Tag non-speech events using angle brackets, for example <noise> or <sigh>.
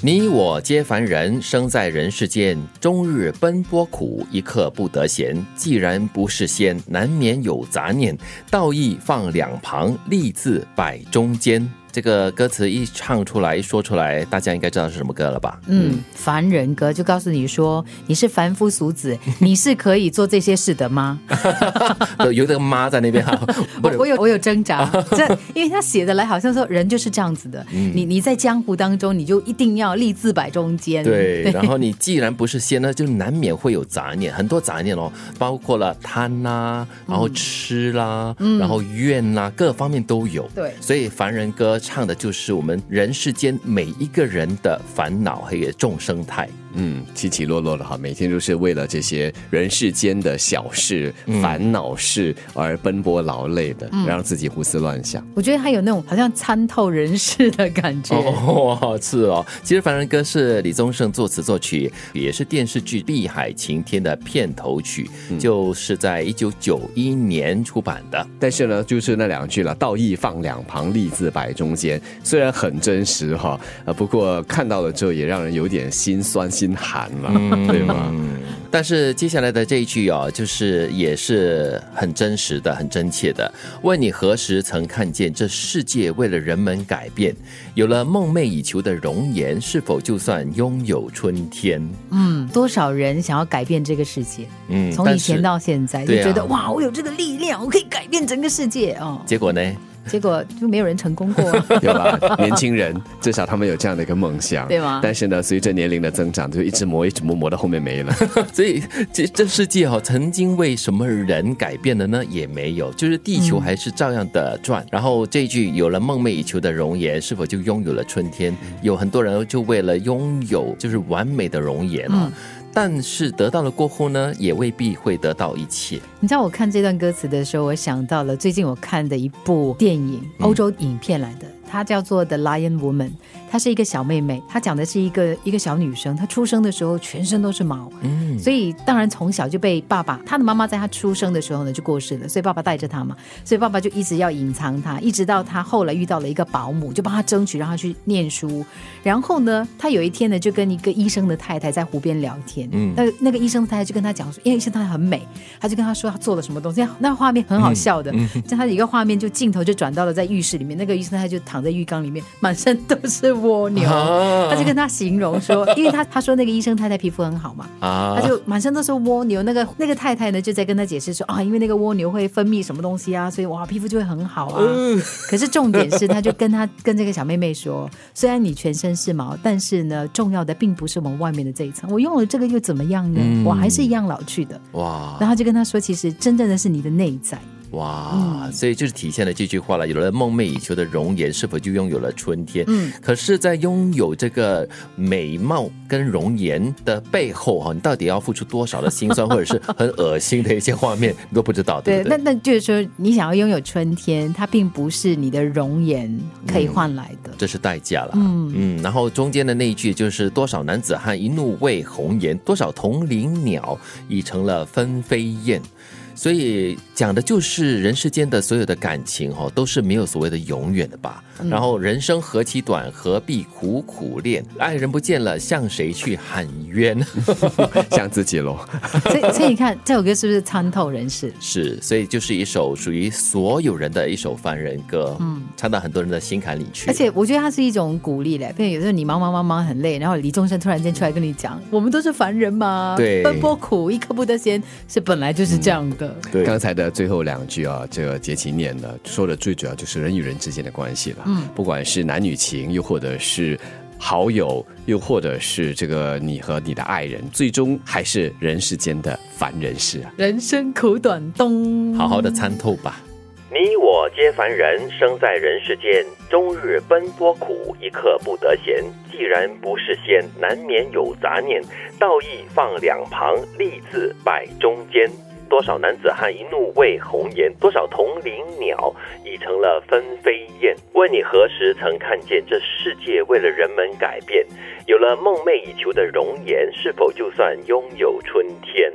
你我皆凡人，生在人世间，终日奔波苦，一刻不得闲。既然不是仙，难免有杂念，道义放两旁，利字摆中间。这个歌词一唱出来，一说出来，大家应该知道是什么歌了吧？嗯，凡人歌就告诉你说，你是凡夫俗子，<laughs> 你是可以做这些事的吗？<laughs> 有这个妈在那边 <laughs> 哈，我我有我有挣扎，这因为他写的来好像说人就是这样子的，你你在江湖当中，你就一定要立字摆中间。对，然后你既然不是仙呢，就难免会有杂念，很多杂念哦，包括了贪啦，然后吃啦，然后怨啦，各方面都有。对，所以凡人歌。唱的就是我们人世间每一个人的烦恼还有众生态。嗯，起起落落的哈，每天都是为了这些人世间的小事、烦恼事而奔波劳累的，让自己胡思乱想。我觉得他有那种好像参透人世的感觉。<laughs> 哦，是哦。其实《凡人歌》是李宗盛作词作曲，也是电视剧《碧海晴天》的片头曲，就是在一九九一年出版的。但是呢，就是那两句了，“道义放两旁，利字摆中间”，虽然很真实哈，呃，不过看到了之后也让人有点心酸。心寒了，对吗？但是接下来的这一句哦，就是也是很真实的、很真切的。问你何时曾看见这世界为了人们改变，有了梦寐以求的容颜，是否就算拥有春天？嗯，多少人想要改变这个世界？嗯，从以前到现在就觉得哇，我有这个力量，我可以改变整个世界哦。结果呢？结果就没有人成功过，<laughs> 有吧？年轻人至少他们有这样的一个梦想，对吗？但是呢，随着年龄的增长，就一直磨，一直磨，磨到后面没了。<laughs> 所以这这世界哈，曾经为什么人改变了呢？也没有，就是地球还是照样的转。然后这一句有了梦寐以求的容颜，是否就拥有了春天？有很多人就为了拥有就是完美的容颜啊。但是得到了过后呢，也未必会得到一切。你知道我看这段歌词的时候，我想到了最近我看的一部电影，欧洲影片来的。她叫做 The Lion Woman，她是一个小妹妹。她讲的是一个一个小女生，她出生的时候全身都是毛，嗯，所以当然从小就被爸爸，她的妈妈在她出生的时候呢就过世了，所以爸爸带着她嘛，所以爸爸就一直要隐藏她，一直到她后来遇到了一个保姆，就帮她争取让她去念书。然后呢，她有一天呢就跟一个医生的太太在湖边聊天，嗯，那那个医生太太就跟她讲说，因为医生太太很美，她就跟她说她做了什么东西，那画面很好笑的嗯，像他一个画面就镜头就转到了在浴室里面，那个医生太太就躺。躺在浴缸里面，满身都是蜗牛。他就跟他形容说，因为他他说那个医生太太皮肤很好嘛，<laughs> 他就满身都是蜗牛。那个那个太太呢，就在跟他解释说啊，因为那个蜗牛会分泌什么东西啊，所以哇，皮肤就会很好啊。可是重点是，他就跟他跟这个小妹妹说，虽然你全身是毛，但是呢，重要的并不是我们外面的这一层。我用了这个又怎么样呢？我还是一样老去的。哇！然后就跟他说，其实真正的是你的内在。哇，所以就是体现了这句话了。有了梦寐以求的容颜，是否就拥有了春天？嗯，可是，在拥有这个美貌跟容颜的背后，哈，你到底要付出多少的辛酸，或者是很恶心的一些画面，你都不知道，对不对？那那就是说，你想要拥有春天，它并不是你的容颜可以换来的，这是代价了。嗯嗯，然后中间的那一句就是“多少男子汉一怒为红颜，多少同林鸟已成了分飞燕”。所以讲的就是人世间的所有的感情哦，都是没有所谓的永远的吧。然后人生何其短，何必苦苦恋？爱人不见了，向谁去喊冤？<laughs> 向自己喽。<laughs> 所以，所以你看这首歌是不是参透人世？是，所以就是一首属于所有人的一首凡人歌，嗯，唱到很多人的心坎里去。而且我觉得它是一种鼓励嘞，因为有时候你忙忙忙忙很累，然后李宗盛突然间出来跟你讲，我们都是凡人嘛，对，奔波苦，一刻不得闲，是本来就是这样的。对，刚才的最后两句啊，这个杰奇念的，说的最主要就是人与人之间的关系了。嗯，不管是男女情，又或者是好友，又或者是这个你和你的爱人，最终还是人世间的凡人事啊。人生苦短，东好好的参透吧。你我皆凡人，生在人世间，终日奔波苦，一刻不得闲。既然不是仙，难免有杂念，道义放两旁，利字摆中间。多少男子汉一怒为红颜，多少同林鸟已成了分飞燕。问你何时曾看见这世界为了人们改变？有了梦寐以求的容颜，是否就算拥有春天？